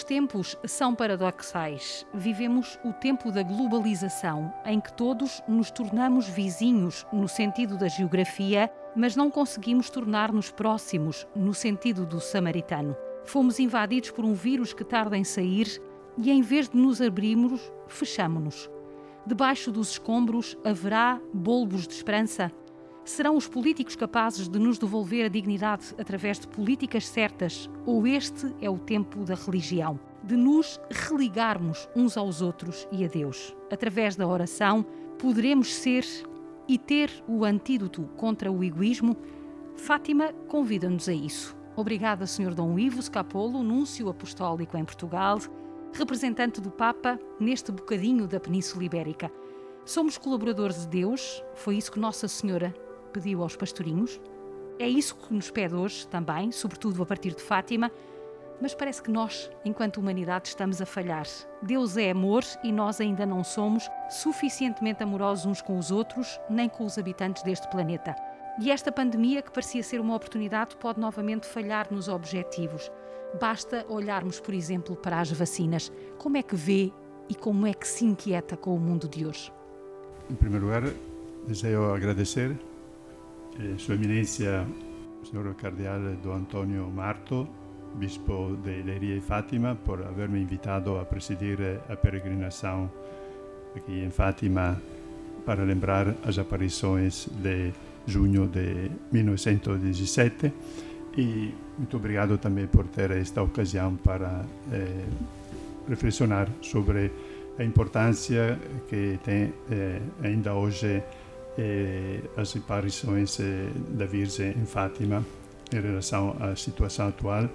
Os tempos são paradoxais. Vivemos o tempo da globalização, em que todos nos tornamos vizinhos no sentido da geografia, mas não conseguimos tornar-nos próximos no sentido do samaritano. Fomos invadidos por um vírus que tarda em sair e, em vez de nos abrirmos, fechamo-nos. Debaixo dos escombros haverá bolbos de esperança? Serão os políticos capazes de nos devolver a dignidade através de políticas certas? Ou este é o tempo da religião? De nos religarmos uns aos outros e a Deus. Através da oração, poderemos ser e ter o antídoto contra o egoísmo? Fátima convida-nos a isso. Obrigada, Sr. Dom Ivo Scapolo, núncio apostólico em Portugal, representante do Papa neste bocadinho da Península Ibérica. Somos colaboradores de Deus, foi isso que Nossa Senhora pediu aos pastorinhos. É isso que nos pede hoje também, sobretudo a partir de Fátima. Mas parece que nós, enquanto humanidade, estamos a falhar. Deus é amor e nós ainda não somos suficientemente amorosos uns com os outros, nem com os habitantes deste planeta. E esta pandemia, que parecia ser uma oportunidade, pode novamente falhar nos objetivos. Basta olharmos, por exemplo, para as vacinas. Como é que vê e como é que se inquieta com o mundo de hoje? Em primeiro lugar, desejo agradecer eh, Sua Eminência, Senhor Cardeal Dom Antonio Marto, Bispo de Leiria e Fátima, por haver-me invitado a presidir a peregrinação aqui em Fátima para lembrar as aparições de junho de 1917 e muito obrigado também por ter esta ocasião para eh, reflexionar sobre a importância que tem eh, ainda hoje eh, as aparições eh, da Virgem em Fátima em relação à situação atual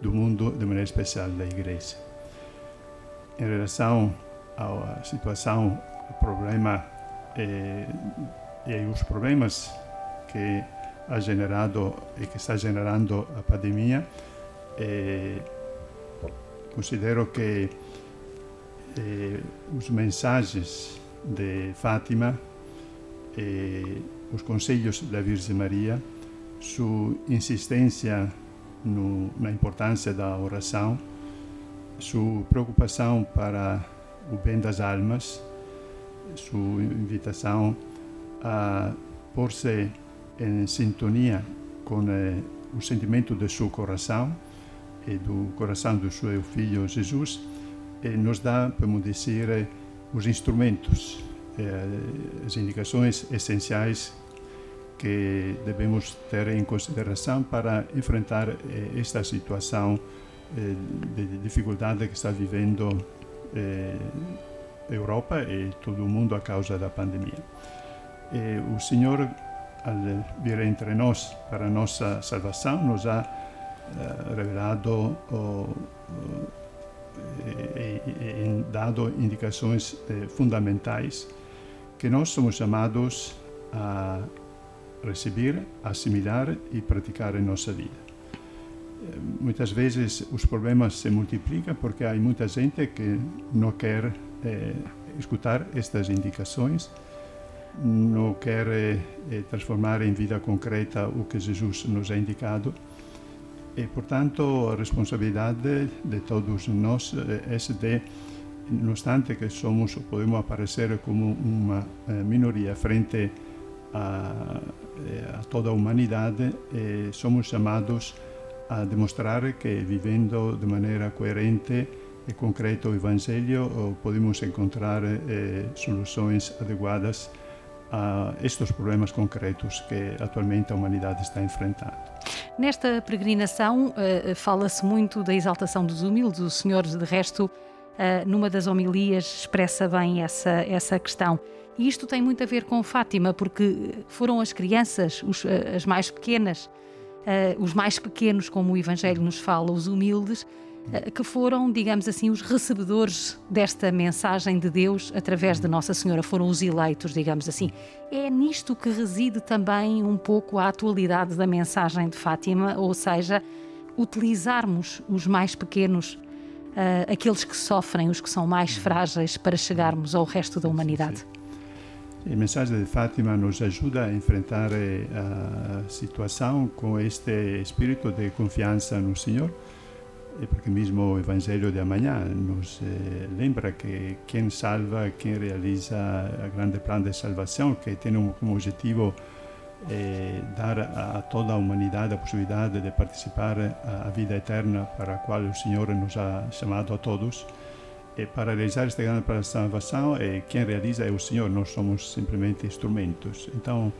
do mundo, de maneira especial da Igreja. Em relação à situação, ao problema eh, e os problemas que ha generado e que está generando a pandemia, eh, considero que os mensagens de Fátima e os conselhos da Virgem Maria, sua insistência no, na importância da oração, sua preocupação para o bem das almas, sua invitação a pôr-se em sintonia com eh, o sentimento do seu coração e do coração do seu filho Jesus, e nos dá, podemos dizer, os instrumentos, eh, as indicações essenciais que devemos ter em consideração para enfrentar eh, esta situação eh, de dificuldade que está vivendo eh, a Europa e todo o mundo a causa da pandemia. o Senhor al vir entre nós para a nossa salvação, nos ha revelado e, dado indicações fundamentais que nós somos chamados a receber, assimilar e praticar em nossa vida. Muitas vezes os problemas se multiplicam porque há muita gente que não quer escutar estas indicações não quer eh, transformar em vida concreta o que Jesus nos ha indicado. E, portanto, a responsabilidade de todos nós é de, no obstante que somos, podemos aparecer como uma minoria frente a, a toda a humanidade, somos chamados a demonstrar que, vivendo de maneira coerente e concreta o Evangelho, podemos encontrar eh, soluções adequadas a estes problemas concretos que atualmente a humanidade está enfrentando. Nesta peregrinação fala-se muito da exaltação dos humildes. O Senhor, de resto, numa das homilias, expressa bem essa, essa questão. E isto tem muito a ver com Fátima, porque foram as crianças, os, as mais pequenas, uh, os mais pequenos, como o Evangelho nos fala, os humildes, que foram, digamos assim, os recebedores desta mensagem de Deus através de Nossa Senhora, foram os eleitos, digamos assim. É nisto que reside também um pouco a atualidade da mensagem de Fátima, ou seja, utilizarmos os mais pequenos, uh, aqueles que sofrem, os que são mais frágeis, para chegarmos ao resto da humanidade. A mensagem de Fátima nos ajuda a enfrentar eh, a situação com este espírito de confiança no Senhor porque mesmo o Evangelho de amanhã nos eh, lembra que quem salva, quem realiza a grande plano de salvação, que tem como objetivo eh, dar a, a, toda a humanidade a possibilidade de participar à vida eterna para a qual o Senhor nos ha chamado a todos. E para realizar este grande plano de salvação, eh, quem realiza é o Senhor, nós somos simplesmente instrumentos. Então,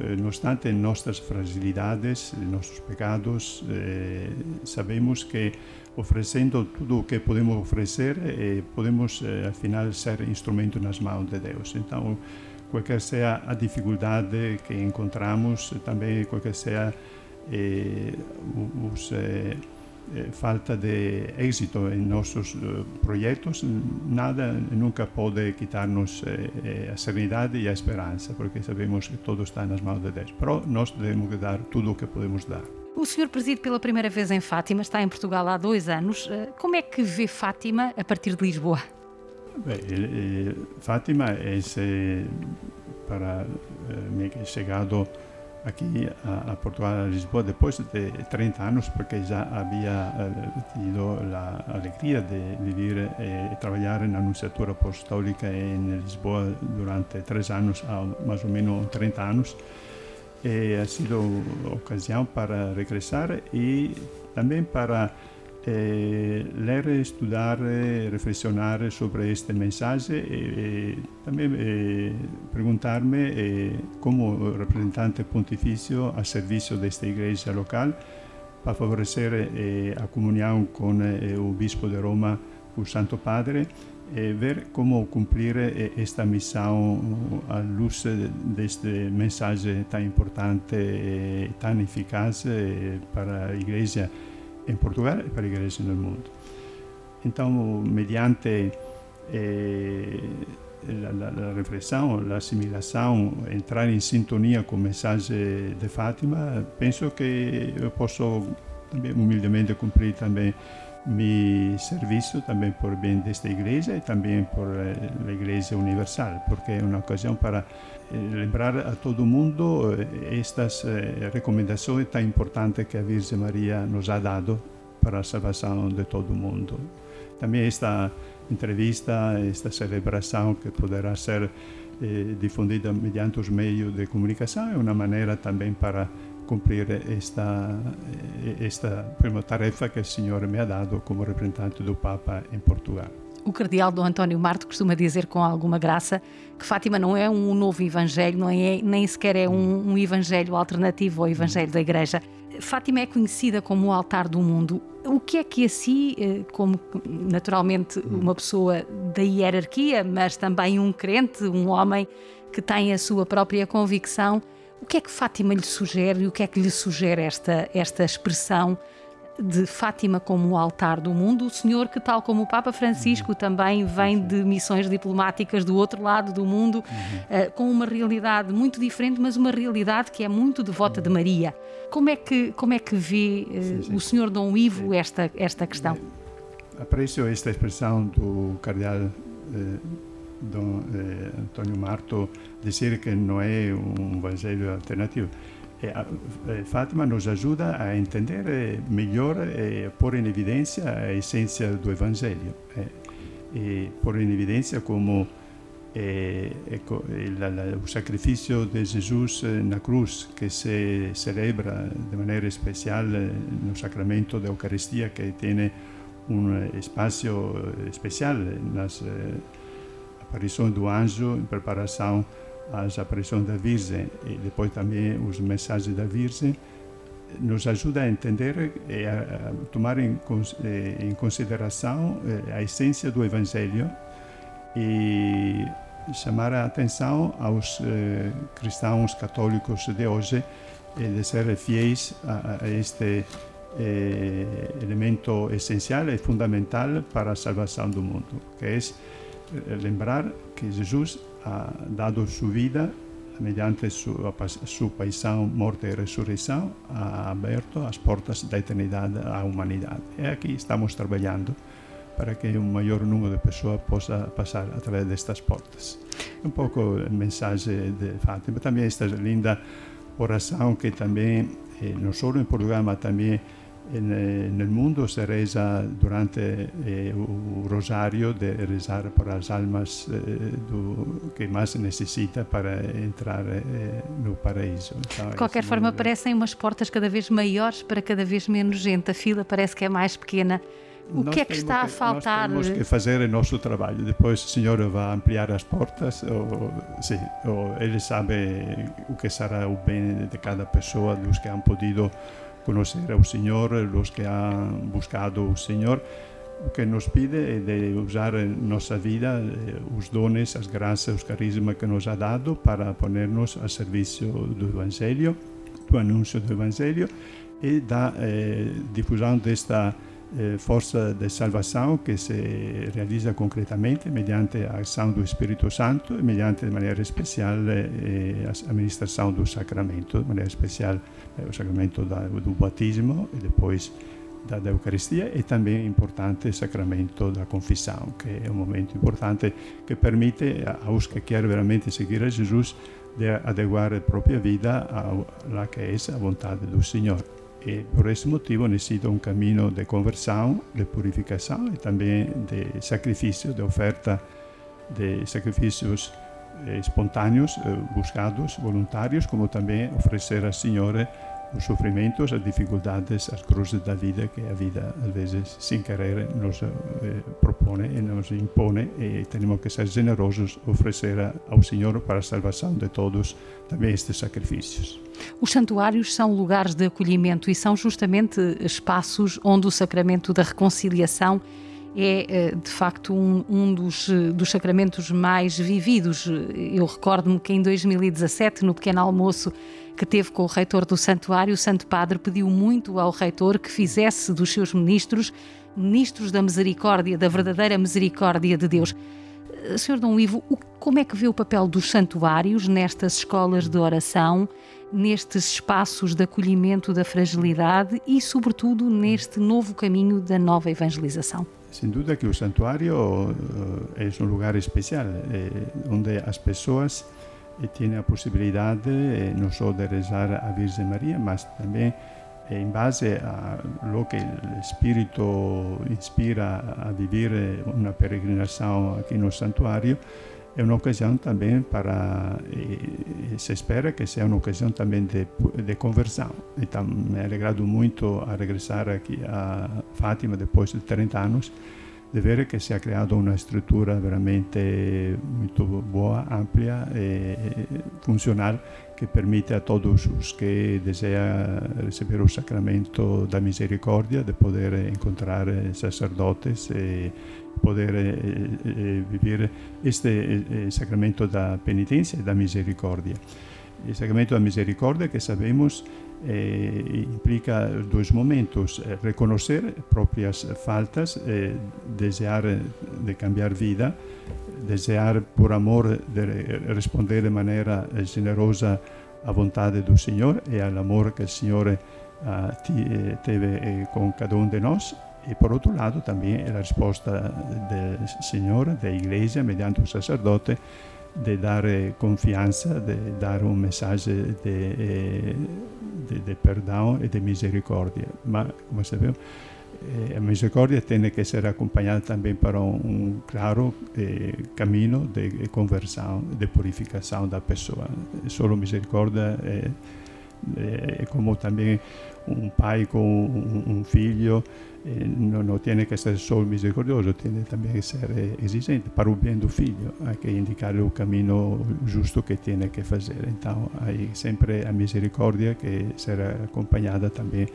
eh, no obstante nossas fragilidades, nossos pecados, eh, sabemos que oferecendo tudo o que podemos oferecer, podemos, afinal, ser instrumento nas mãos de Deus. Então, qualquer seja a dificuldade que encontramos, também qualquer seja eh, os eh, falta de êxito em nossos uh, projetos, nada nunca pode quitar-nos eh, a serenidade e a esperança, porque sabemos que tudo está nas mãos de Deus. Pero nós devemos dar tudo o que podemos dar. O senhor preside pela primeira vez em Fátima, está em Portugal há dois anos. Como é que vê Fátima a partir de Lisboa? Fátima é, para mim, chegado aqui a, a, Portugal, a Lisboa, depois de 30 anos, porque já havia eh, tido a alegria de viver eh, e trabalhar na Anunciatura Apostólica em Lisboa durante três anos, mais ou menos 30 anos. E ha sido ocasião para regressar e também para eh, ler, estudar, reflexionar sobre esta mensagem e, e também eh, perguntar-me eh, como representante pontifício a serviço desta igreja local para favorecer eh, a comunhão com eh, o Bispo de Roma, o Santo Padre, e ver como cumprir eh, esta missão à luz desta mensagem tão importante e tão eficaz eh, para a igreja em Portugal e para a igreja no mundo. Então, mediante eh, a, reflexão, a assimilação, entrar em sintonia com a mensagem de Fátima, penso que eu posso também humildemente cumprir também meu serviço também por bem desta igreja e também por a igreja universal, porque é uma ocasião para eh, lembrar a todo mundo eh, estas eh, recomendações tão importantes que a Virgem Maria nos ha dado para a salvação de todo mundo. Também esta entrevista, esta celebração que poderá ser eh, difundida mediante os meios de comunicação é uma maneira também para cumprir esta, esta tarefa que o Senhor me ha dado como representante do Papa em Portugal. O cardeal Dom António Marto costuma dizer com alguma graça que Fátima não é um novo evangelho, não é, nem sequer é um, um evangelho alternativo ao evangelho da Igreja. Fátima é conhecida como o altar do mundo. O que é que assim, como naturalmente uma pessoa da hierarquia, mas também um crente, um homem que tem a sua própria convicção, o que é que Fátima lhe sugere e o que é que lhe sugere esta, esta expressão de Fátima como o altar do mundo? O senhor, que tal como o Papa Francisco, uhum. também vem de missões diplomáticas do outro lado do mundo, uhum. uh, com uma realidade muito diferente, mas uma realidade que é muito devota uhum. de Maria. Como é que, como é que vê uh, sim, sim. o senhor Dom Ivo esta, esta questão? Aprecio esta expressão do cardeal. Dom eh, Antonio Marto dizer que não é um evangelho alternativo. E, eh, Fátima nos ajuda a entender eh, melhor e pôr em evidência a essência do evangelho. e pôr em evidência como o sacrifício de Jesus na cruz, que se celebra de maneira especial no sacramento da Eucaristia, que tem um espaço especial nas aparição do anjo em preparação às aparições da Virgem e depois também os mensagens da Virgem nos ajuda a entender e a, tomar em, em consideração eh, a essência do Evangelho e chamar a atenção aos eh, cristãos católicos de hoje de ser fiéis a, este eh, elemento essencial e fundamental para a salvação do mundo, que é Eh, lembrar que Jesus ha dado sua vida mediante sua, sua paixão, morte e ressurreição, ha aberto as portas da eternidade à humanidade. E aqui estamos trabalhando para que um maior número de pessoas possa passar através destas portas. Um pouco a mensagem de Fátima, também esta linda oração que também, eh, não só em Portugal, mas também nel mondo se reza durante eh, o rosário de rezar por as almas eh, do, que mais necessita para entrar eh, no paraíso. Então, de qualquer forma, parecem umas portas cada vez maiores para cada vez menos gente. A fila parece que é mais pequena. O nós que é que está a faltar? Nós temos que fazer o nosso trabalho. Depois o Senhor vai ampliar as portas. Ou, sim, ou Ele sabe o que será o bem de cada pessoa, dos que han podido conhecer ao Senhor, os que han buscado o Senhor. O que nos pide é de usar nossa vida, eh, os dones, as graças, os carismas que nos ha dado para ponernos a serviço do Evangelho, do anúncio do Evangelho e da eh, difusão desta eh, força de salvação que se realiza concretamente mediante a ação do Espírito Santo e mediante de maneira especial eh, a administração do sacramento, de maneira especial eh, o sacramento da, do batismo e depois da, da Eucaristia e também importante o sacramento da confissão, que é um momento importante que permite aos que querem veramente seguir a Jesus de adequar a própria vida à que é a vontade do Senhor. E por esse motivo necessita um caminho de conversão, de purificação e também de sacrifício, de oferta de sacrifícios eh, espontâneos, eh, buscados, voluntários, como também oferecer ao Senhor os sofrimentos, as dificuldades, as cruzes da vida que a vida às vezes sem querer nos eh, propõe e nos impõe e temos que ser generosos oferecer ao Senhor para a salvação de todos também estes sacrifícios. Os santuários são lugares de acolhimento e são justamente espaços onde o sacramento da reconciliação é eh, de facto um, um dos, dos, sacramentos mais vividos. Eu recordo-me que em 2017, no pequeno almoço que teve com o reitor do santuário, o Santo Padre pediu muito ao reitor que fizesse dos seus ministros ministros da misericórdia, da verdadeira misericórdia de Deus. Eh, Senhor Dom Ivo, como é que vê o papel dos santuários nestas escolas de oração, nestes espaços de acolhimento da fragilidade e, sobretudo, neste novo caminho da nova evangelização? Sem dúvida que o santuário é um lugar especial, onde as pessoas têm a possibilidade não só de rezar a Virgem Maria, mas também em base a lo que o Espírito inspira a viver uma peregrinação aqui no santuário, é uma ocasião também para, e, se espera que seja uma ocasião também de, de conversão. Então, me alegrado muito a regressar aqui a Fátima depois de 30 anos, de ver que se ha creado uma estrutura veramente muito boa, ampla e funcional que permite a todos os que desejam receber o sacramento da misericórdia de poder encontrar sacerdotes e poder eh, eh, viver este eh, sacramento da penitência e da misericórdia. O sacramento da misericórdia que sabemos eh, implica dois momentos: eh, reconhecer próprias faltas, eh, desejar de cambiar vida, desejar por amor de responder de maneira generosa à vontade do Senhor e ao amor que o Senhor ah, teve com cada um de nós. E por outro lado também a resposta do Senhor, da Igreja, mediante o sacerdote, de dar confiança, de dar um mensagem de, de, de perdão e de misericórdia. Mas, como sabemos, a misericórdia tem que ser acompanhada também para um, um claro eh, caminho de conversão, de purificação da pessoa. Só misericórdia é, é como também um pai com um, um filho eh, não tem que ser só misericordioso, tem também que ser eh, exigente para o bem do filho, há que indicar o caminho justo que tem que fazer. Então, aí sempre a misericórdia que será acompanhada também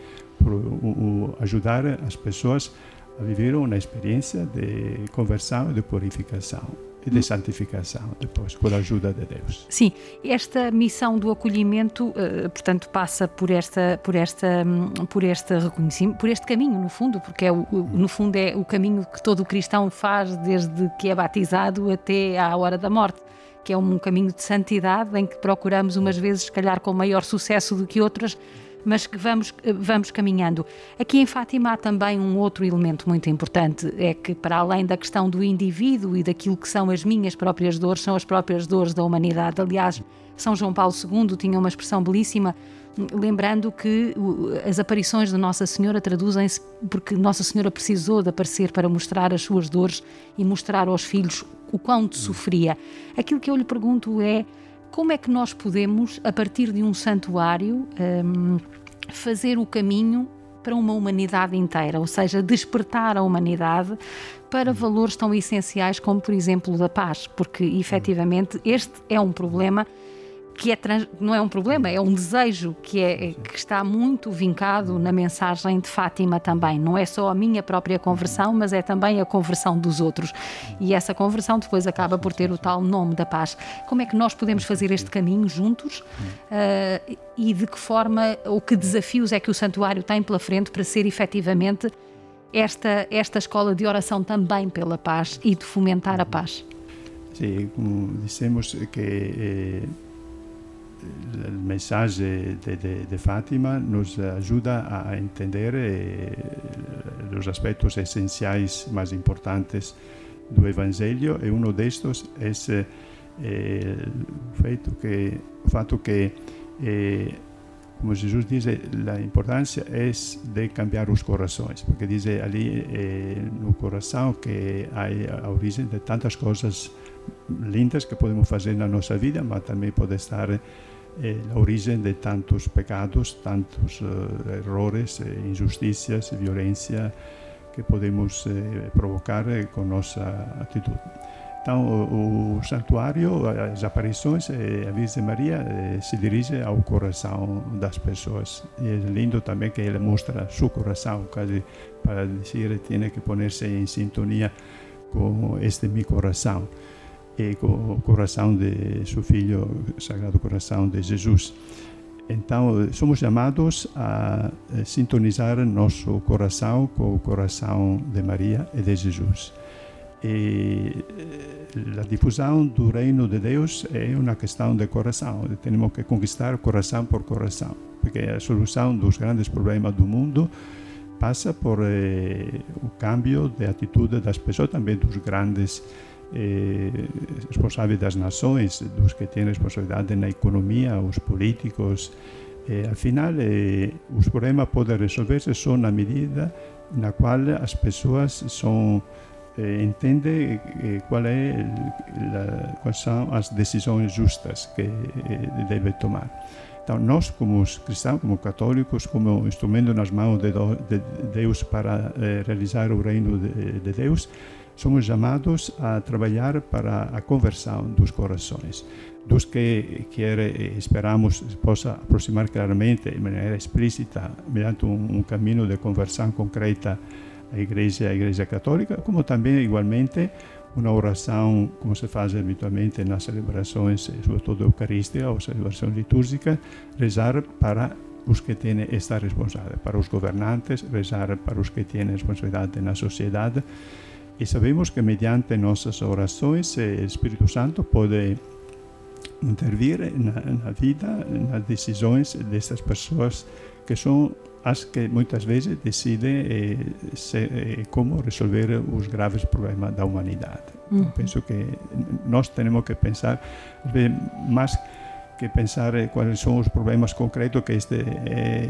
por ajudar as pessoas a viver uma experiência de conversão e de purificação e de santificação depois, com a ajuda de Deus. Sim, esta missão do acolhimento, uh, portanto, passa por esta, por esta, um, por este reconhecimento, por este caminho, no fundo, porque é o, no fundo é o caminho que todo cristão faz desde que é batizado até à hora da morte que é um caminho de santidade em que procuramos umas vezes, se calhar, com maior sucesso do que outras, mas que vamos, vamos caminhando. Aqui em Fátima há também um outro elemento muito importante, é que para além da questão do indivíduo e daquilo que são as minhas próprias dores, são as próprias dores da humanidade. Aliás, São João Paulo II tinha uma expressão belíssima lembrando que as aparições de Nossa Senhora traduzem-se porque Nossa Senhora precisou de aparecer para mostrar as suas dores e mostrar aos filhos o quanto sofria. Aquilo que eu lhe pergunto é como é que nós podemos, a partir de um santuário, um, fazer o caminho para uma humanidade inteira, ou seja, despertar a humanidade para valores tão essenciais como, por exemplo, da paz, porque efetivamente este é um problema que é trans, não é um problema, é um desejo que, é, que está muito vincado na mensagem de Fátima também. Não é só a minha própria conversão, mas é também a conversão dos outros. E essa conversão depois acaba por ter o tal nome da paz. Como é que nós podemos fazer este caminho juntos uh, e de que forma ou que desafios é que o santuário tem pela frente para ser efetivamente esta, esta escola de oração também pela paz e de fomentar a paz? Sim, como dissemos que. Eh el mensaje de, Fátima nos ayuda a entender eh, los aspectos esenciales más importantes do Evangelio e uno de estos es eh, el feito que, o fato que eh, como Jesús dice, la importancia es de cambiar los corazones, porque allí eh, no corazón que hay a origen de tantas cosas lindas que podemos hacer na nossa vida, mas também pode estar eh, la origem de tantos pecados, tantos uh, errores, eh, injusticias, violência que podemos eh, provocar eh, com nossa atitude. Então, o, o santuário, as aparições, eh, a Virgem Maria eh, se dirige ao coração das pessoas. E é lindo também que ela mostra seu coração, quase para dizer, tem que pôr-se em sintonia com este meu coração e com o coração de seu filho, Sagrado Coração de Jesus. Então, somos chamados a sintonizar nosso coração com o coração de Maria e de Jesus. E a difusão do reino de Deus é uma questão de coração. Temos que conquistar coração por coração, porque a solução dos grandes problemas do mundo passa por eh, o cambio de atitude das pessoas, também dos grandes eh, responsáveis das nações, dos que têm responsabilidade na economia, os políticos. Eh, afinal, eh, os problemas podem resolver-se só na medida na qual as pessoas são eh, entendem eh, qual é quais são as decisões justas que eh, devem tomar. Então, nós, como cristãos, como católicos, como instrumento nas mãos de, de Deus para eh, realizar o reino de Deus, somos chamados a trabalhar para a conversão dos corações, dos que quer, esperamos possa aproximar claramente, de maneira explícita, mediante um, um caminho de conversão concreta à Igreja, à Igreja Católica, como também, igualmente, uma oração, como se faz habitualmente nas celebrações, sobretudo eucarística ou celebração litúrgica, rezar para os que têm esta responsabilidade, para os governantes, rezar para os que têm responsabilidade na sociedade, e sabemos que mediante nossas orações o Espírito Santo pode intervir na, na vida, nas decisões dessas pessoas que são as que muitas vezes decidem eh, se, eh, como resolver os graves problemas da humanidade. Uhum. Penso que nós temos que pensar mais que pensar eh, quais são os problemas concretos que este é,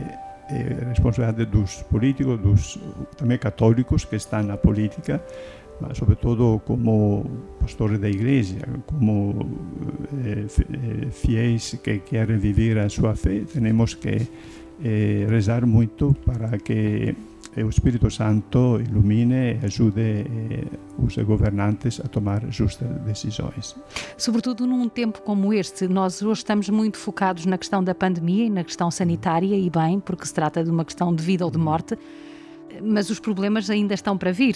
é responsabilidade dos políticos, dos também católicos que estão na política, ma sobretudo como pastores da igreja, como eh, eh, fiéis que querem viver a sua fé, temos que eh, rezar muito para que o Espírito Santo ilumine e ajude eh, os governantes a tomar justas decisões. Sobretudo num tempo como este, nós hoje estamos muito focados na questão da pandemia e na questão sanitária, e bem, porque se trata de uma questão de vida ou de morte mas os problemas ainda estão para vir,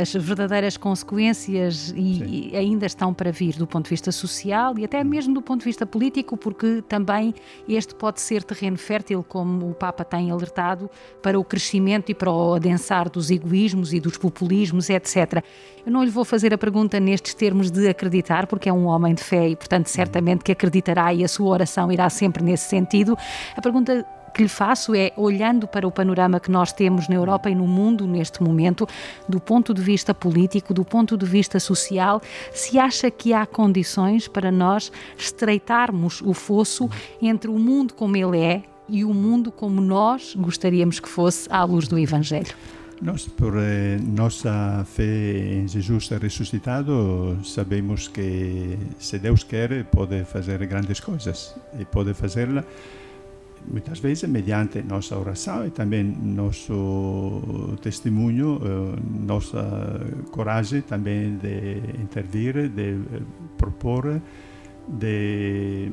as verdadeiras consequências e, e ainda estão para vir do ponto de vista social e até mesmo do ponto de vista político, porque também este pode ser terreno fértil, como o Papa tem alertado, para o crescimento e para o adensar dos egoísmos e dos populismos, etc. Eu não lhe vou fazer a pergunta nestes termos de acreditar, porque é um homem de fé e, portanto, certamente que acreditará e a sua oração irá sempre nesse sentido. A pergunta que lhe faço é, olhando para o panorama que nós temos na Europa e no mundo neste momento, do ponto de vista político, do ponto de vista social, se acha que há condições para nós estreitarmos o fosso entre o mundo como ele é, e o mundo como nós gostaríamos que fosse à luz do Evangelho. Nós, por eh, nossa fé em Jesus ressuscitado, sabemos que se Deus quer, pode fazer grandes coisas e pode fazê-la muitas vezes mediante nossa oração e também nosso testemunho, eh, nossa coragem também de intervir, de propor, de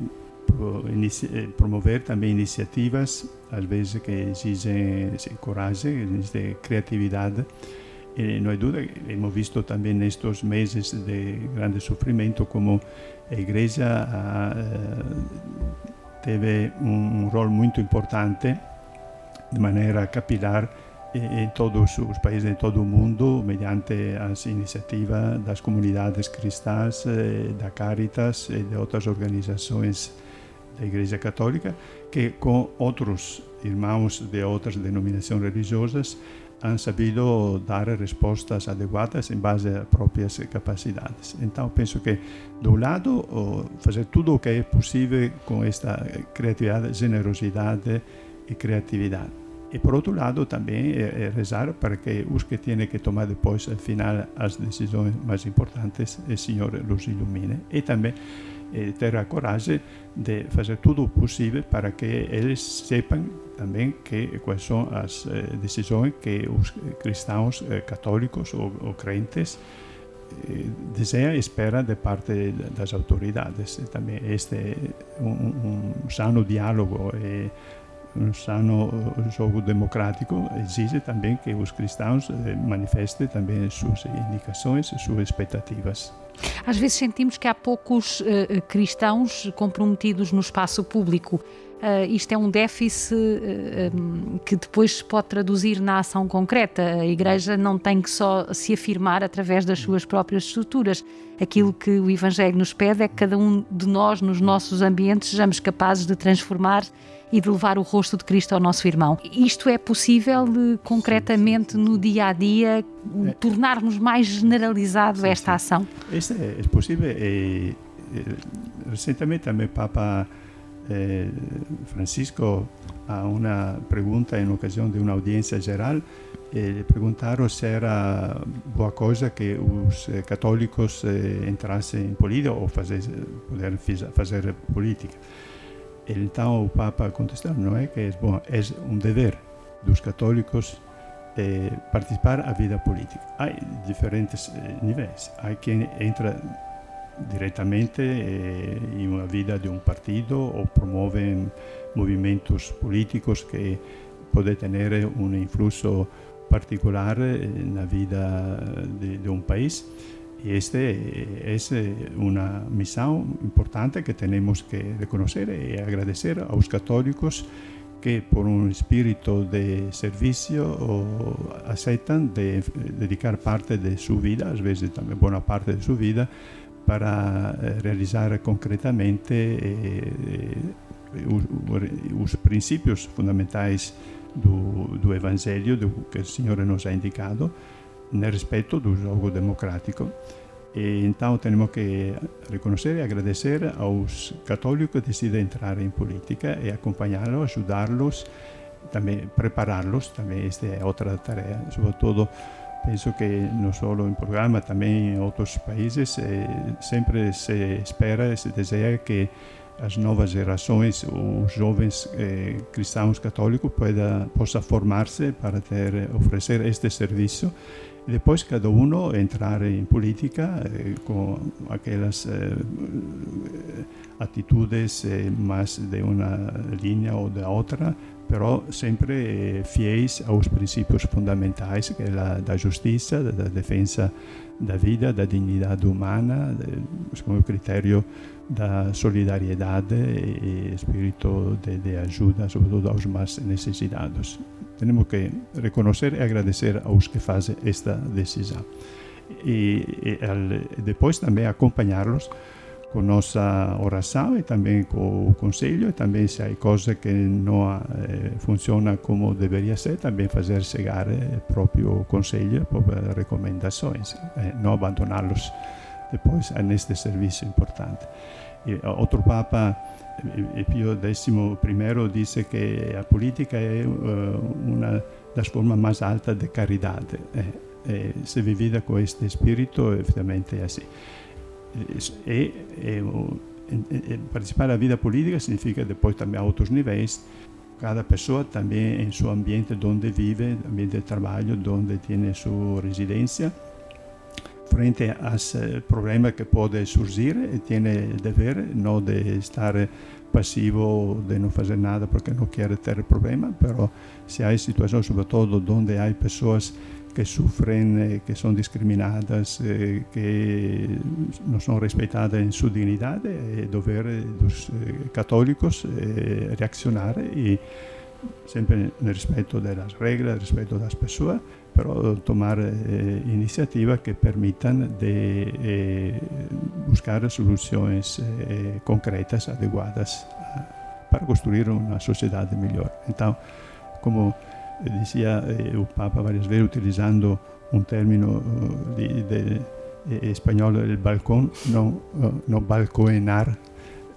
promover também iniciativas, às vezes que exigem coragem, exigem criatividade. E não há dúvida, hemos visto também nestes meses de grande sofrimento como a Igreja teve um, rol muito importante de maneira capilar em todos os países de todo o mundo, mediante as iniciativas das comunidades cristãs, da Caritas e de outras organizações da Igreja Católica, que com outros irmãos de outras denominações religiosas han sabido dar respostas adequadas em base às próprias capacidades. Então, penso que, um lado, fazer tudo o que é possível com esta criatividade, generosidade e criatividade. E, por outro lado, também é, é rezar para que os que têm que tomar depois, ao final, as decisões mais importantes, o Senhor os ilumine. E também e ter a coragem de fazer tudo o possível para que eles saibam também que, quais são as eh, decisões que os cristãos eh, católicos ou, ou crentes eh, desejam e esperam de parte das autoridades. E também este é um, um sano diálogo e um sano jogo democrático exige também que os cristãos manifestem também suas indicações, suas expectativas. Às vezes sentimos que há poucos uh, cristãos comprometidos no espaço público. Uh, isto é um déficit uh, um, que depois se pode traduzir na ação concreta. A Igreja não tem que só se afirmar através das suas próprias estruturas. Aquilo que o Evangelho nos pede é que cada um de nós, nos nossos ambientes, sejamos capazes de transformar e de levar o rosto de Cristo ao nosso irmão. Isto é possível de, concretamente no dia a dia é. tornarmos mais generalizado esta ação? Isto é, é possível. E, recentemente também Papa eh, Francisco a uma pergunta em ocasião de uma audiência geral eh, se era boa coisa que os eh, católicos eh, entrassem em política ou fazer, poder fazer política. Então o Papa contestou, não é que é bom, é um dever dos católicos eh, participar da vida política. Há diferentes níveis. Há quem entra diretamente eh, em uma vida de um partido ou promove movimentos políticos que podem ter um influxo particular eh, na vida de, de um país. Y este es eh, una misión importante que tenemos que reconocer y agradecer a los católicos que por un espíritu de servicio aceptan de dedicar parte de su vida, a veces también buena parte de su vida, para eh, realizar concretamente eh, los principios fundamentales do, do Evangelho do que o Senhor nos ha indicado nel rispetto do jogo democrático. E então temos que reconhecer e agradecer aos católicos que decidem entrar em política e acompanhá-los, ajudá-los, também prepará-los. Também esta é outra tarefa, sobretudo penso que não só em programa, também em outros países, eh, sempre se espera, se deseja que as novas gerações, os jovens eh, cristãos católicos, possa, formar-se para ter, oferecer este serviço depois cada um entrar em política eh, aquelas eh, atitudes eh, mais de uma linha ou da outra, però sempre eh, fiéis aos princípios fundamentais que é da justiça, da defesa da vida, da dignidade humana, como critério da solidariedade e espírito de, de ajuda, sobretudo aos mais necessitados. Temos que reconhecer e agradecer aos que fazem esta decisão. E, al, depois também acompanhá-los com nossa oração e também com o conselho, e também se há coisas que não eh, funcionam como deveria ser, também fazer chegar eh, próprio conselho, próprias recomendações, eh, não abandoná-los depois neste serviço importante. Outro Papa, Pio XI, disse que a política é uma das formas mais altas de caridade. E, se vivida com este espírito, effettivamente é assim. E, e, e, participar da vida política significa depois também a outros níveis cada pessoa também em seu ambiente onde vive, ambiente de trabalho, onde tem sua residência, frente aos eh, problemas que podem surgir, tem o dever não de estar passivo, de não fazer nada porque não quer ter problema, mas se há situações, sobretudo, onde há pessoas que sofrem, eh, que são discriminadas, eh, que não são respeitadas em sua dignidade, é dever dos católicos reaccionar e sempre no respeito das regras, respeito das pessoas, pero tomar eh, iniciativas que permitan de eh, buscar soluções eh, concretas, adequadas para construir uma sociedade melhor. Então, como dizia eh, o Papa várias vezes, utilizando um término de, de, de espanhol, o balcoenar,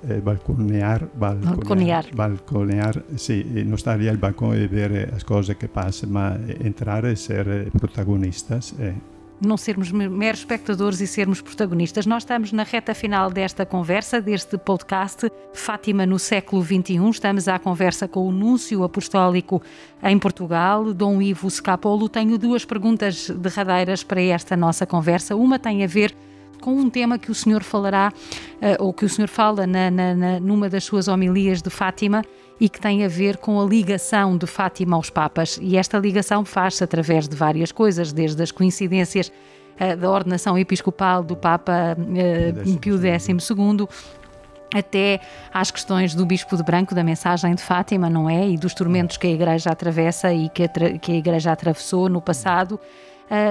eh, balconear, balconear, balconear, sì, non stare lì al balcone e vedere le cose che passano, ma entrare e essere protagonistas. Eh. não sermos meros espectadores e sermos protagonistas. Nós estamos na reta final desta conversa, deste podcast Fátima no século XXI. Estamos à conversa com o Núncio Apostólico em Portugal, Dom Ivo Scapolo. Tenho duas perguntas derradeiras para esta nossa conversa. Uma tem a ver com um tema que o senhor falará, uh, ou que o senhor fala na, na, na, numa das suas homilias de Fátima e que tem a ver com a ligação de Fátima aos Papas. E esta ligação faz-se através de várias coisas, desde as coincidências uh, da ordenação episcopal do Papa uh, Pio XII até às questões do Bispo de Branco, da mensagem de Fátima, não é? E dos tormentos que a Igreja atravessa e que a, que a Igreja atravessou no passado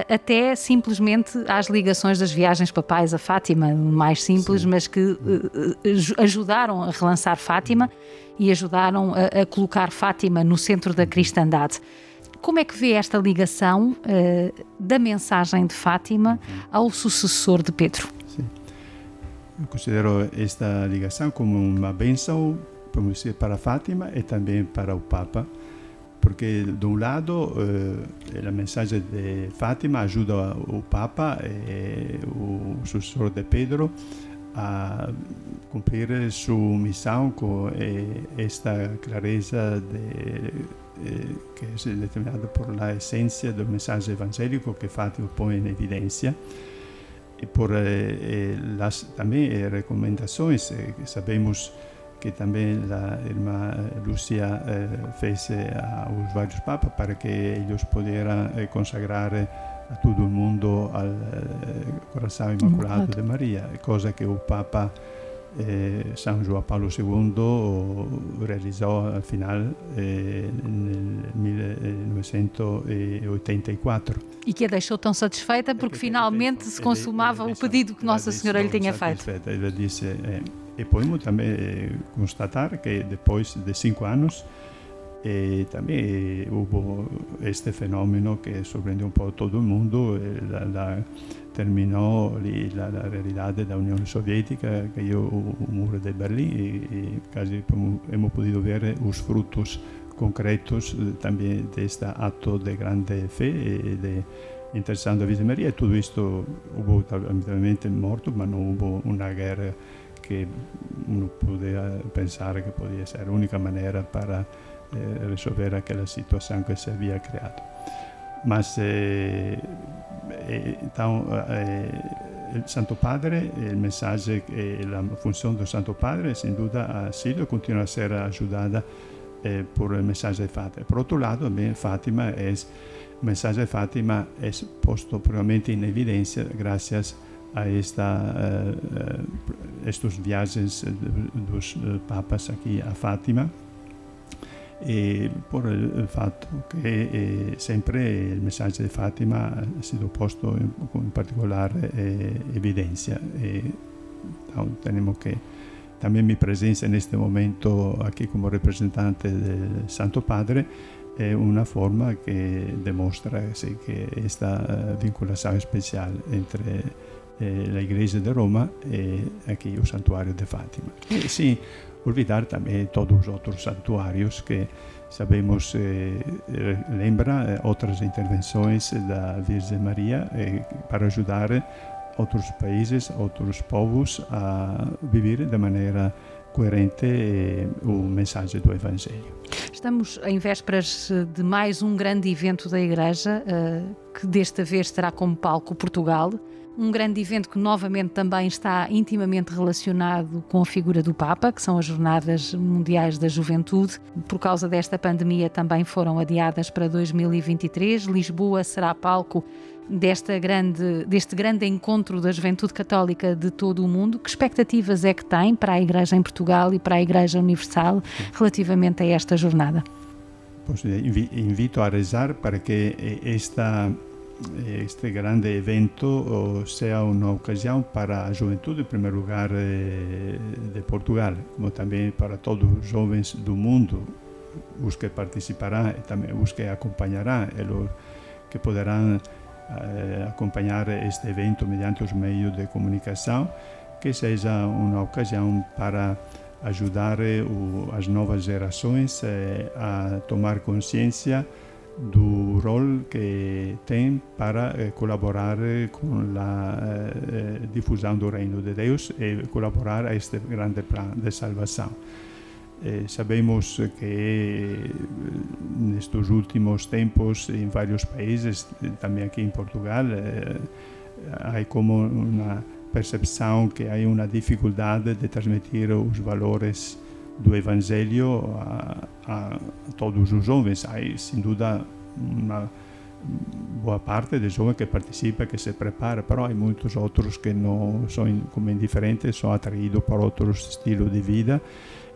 até simplesmente às ligações das viagens papais a Fátima, mais simples, Sim. mas que uh, ajudaram a relançar Fátima e ajudaram a, a, colocar Fátima no centro da cristandade. Como é que vê esta ligação uh, da mensagem de Fátima ao sucessor de Pedro? Sim. Eu considero esta ligação como uma bênção para Fátima e também para o Papa porque de um lado eh, a mensagem de Fátima ajuda o Papa e o sucessor de Pedro a cumprir sua missão com eh, esta clareza de, eh, que é determinada por la essência do mensagem evangélico que Fátima põe em evidência e por eh, eh las, também recomendações que também a irmã Lúcia eh, fez aos vários papas para que eles pudessem eh, consagrar a todo o mundo ao eh, coração imaculado de Maria, coisa que o Papa eh, San João Paulo II realizzò al final eh, nel 1984. E que a deixou tão satisfeita porque finalmente se consumava o pedido que Nossa Senhora lhe tinha feito. Ele disse, eh, e podemos também eh, constatar que depois de cinco anos eh, também houve este fenômeno que surpreendeu um pouco todo o mundo, la, la, terminou la, la realidade da União Soviética, caiu o, o muro de Berlim e, e quase hemos podido ver os frutos concretos também deste ato de grande fé e de interessando a Virgem Maria. E tudo isto houve obviamente morto, mas não houve uma guerra que uno podia pensar que podia ser a única maneira para eh, resolver aquela situação que se havia criado. Mas, eh, eh, então, eh, o Santo Padre, o mensagem, a função do Santo Padre, sem dúvida, ha sido e continua a ser ajudada eh, por a mensagem de Fátima. Por outro lado, também Fátima é, a mensagem de Fátima é posto provavelmente em evidência graças a esta, uh, estes viagens dos papas aqui a Fátima e por il fatto che eh, sempre il messaggio di Fatima ha stato posto in, in particolare eh, evidenza e tenemos que también mi presencia en este momento aquí como representante del Santo Padre è una forma che dimostra sì, che esta vinculazione speciale entre eh, a Igreja de Roma e aqui o Santuário de Fátima. E, sim, olvidar também todos os outros santuários que sabemos, eh, lembra eh, outras intervenções da Virgem Maria eh, para ajudar outros países, outros povos a viver de maneira coerente o mensagem do Evangelho. Estamos em vésperas de mais um grande evento da Igreja, que desta vez terá como palco Portugal um grande evento que novamente também está intimamente relacionado com a figura do Papa, que são as Jornadas Mundiais da Juventude. Por causa desta pandemia também foram adiadas para 2023. Lisboa será palco desta grande, deste grande encontro da juventude católica de todo o mundo. Que expectativas é que tem para a Igreja em Portugal e para a Igreja Universal relativamente a esta jornada? Pois, invito a rezar para que esta este grande evento sea una ocasión para la juventud, en primer lugar, eh, de Portugal, como también para todos los jóvenes del mundo, los que participarán y también los que acompañarán, y los que podrán eh, acompañar este evento mediante los medios de comunicación, que sea una ocasión para ajudar eh, as novas gerações a tomar consciência do rol que tem para eh, colaborar com a eh, difusão do reino de Deus e colaborar a este grande plano de salvação. Eh, sabemos que nestes últimos tempos em vários países, também aqui em Portugal, há como uma percepção que há uma dificuldade de transmitir os valores do Evangelho a, a todos os jovens. Há, sem dúvida, uma boa parte dos jovens que participa, que se prepara, però há muitos outros que não são como indiferentes, são atraídos por outros estilos de vida.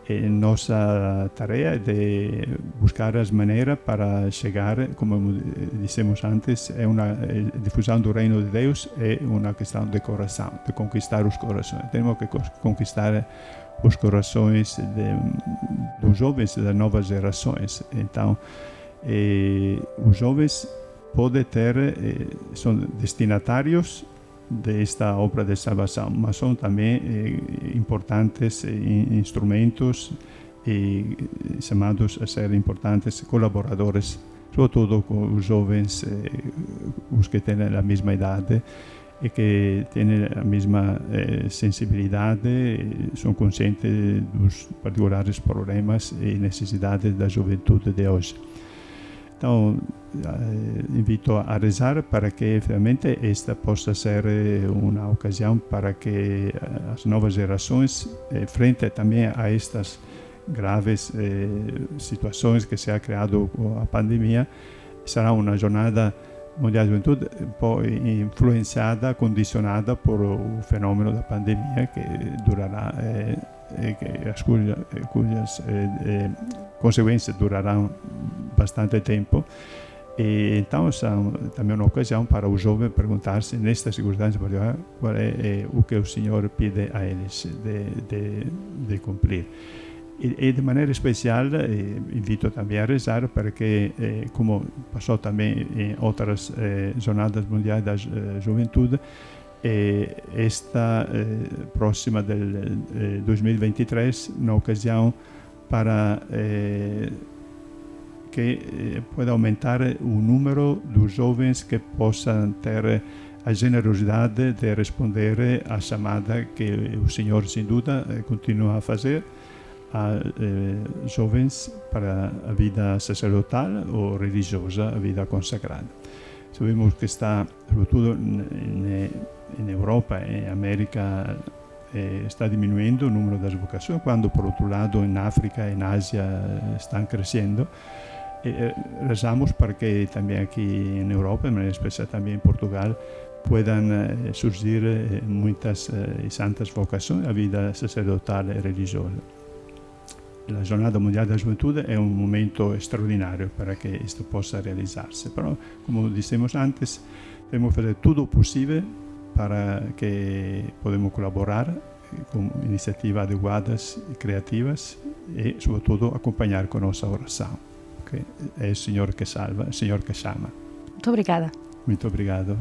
E nossa tarefa é de buscar as maneiras para chegar, como dissemos antes, é uma a difusão do reino de Deus é uma questão de coração, de conquistar os corações. Temos que conquistar os corações de, dos jovens das novas gerações. Então, eh, os jovens podem ter, eh, são destinatários desta obra de salvação, mas são também eh, importantes instrumentos e chamados a ser importantes colaboradores, sobretudo com os jovens, os que têm a mesma idade, e que têm a mesma eh, sensibilidade, são conscientes dos particulares problemas e necessidades da juventude de hoje. Então, eh, invito a rezar para que realmente esta possa ser uma ocasião para que as novas gerações, eh, frente também a estas graves eh, situações que se ha criado com a pandemia, será uma jornada Mondiale di Gioventù poi influenzata, condizionata por o fenomeno da pandemia che durerà eh, as cujas, cujas eh, eh, conseguenze dureranno bastante tempo e então são também uma ocasião para o jovem perguntar-se nesta circunstância qual é, é, o que o Senhor pede a eles de, de, de cumprir. E, de maneira especial eh, invito também a rezar para que, eh, como passou também em outras eh, jornadas mundiais da juventude, esta próxima del 2023, na ocasião para que pueda aumentar o número dos jovens que possam ter a generosidade de responder à chamada que o Senhor, sem dúvida, continua a fazer a eh, jovens para a vida sacerdotal ou religiosa, a vida consagrada. Sabemos que está, sobretudo em Europa e América, eh, está diminuindo o número das vocações, quando, por outro lado, em África e na Ásia estão crescendo. Eh, rezamos para que também aqui em Europa, em especial também em Portugal, puedan eh, surgir eh, muitas eh, santas vocações à vida sacerdotal e religiosa la Giornata Mondiale della Gioventù è un momento straordinario para que esto possa realizarse. Pero, como dissemos antes, temos que fazer tudo possível para que podemos colaborar com iniciativas adequadas e criativas e, sobretudo, acompanhar com nossa oração. Que é o Senhor que salva, o Senhor que chama. Muito obrigada. Muito obrigado.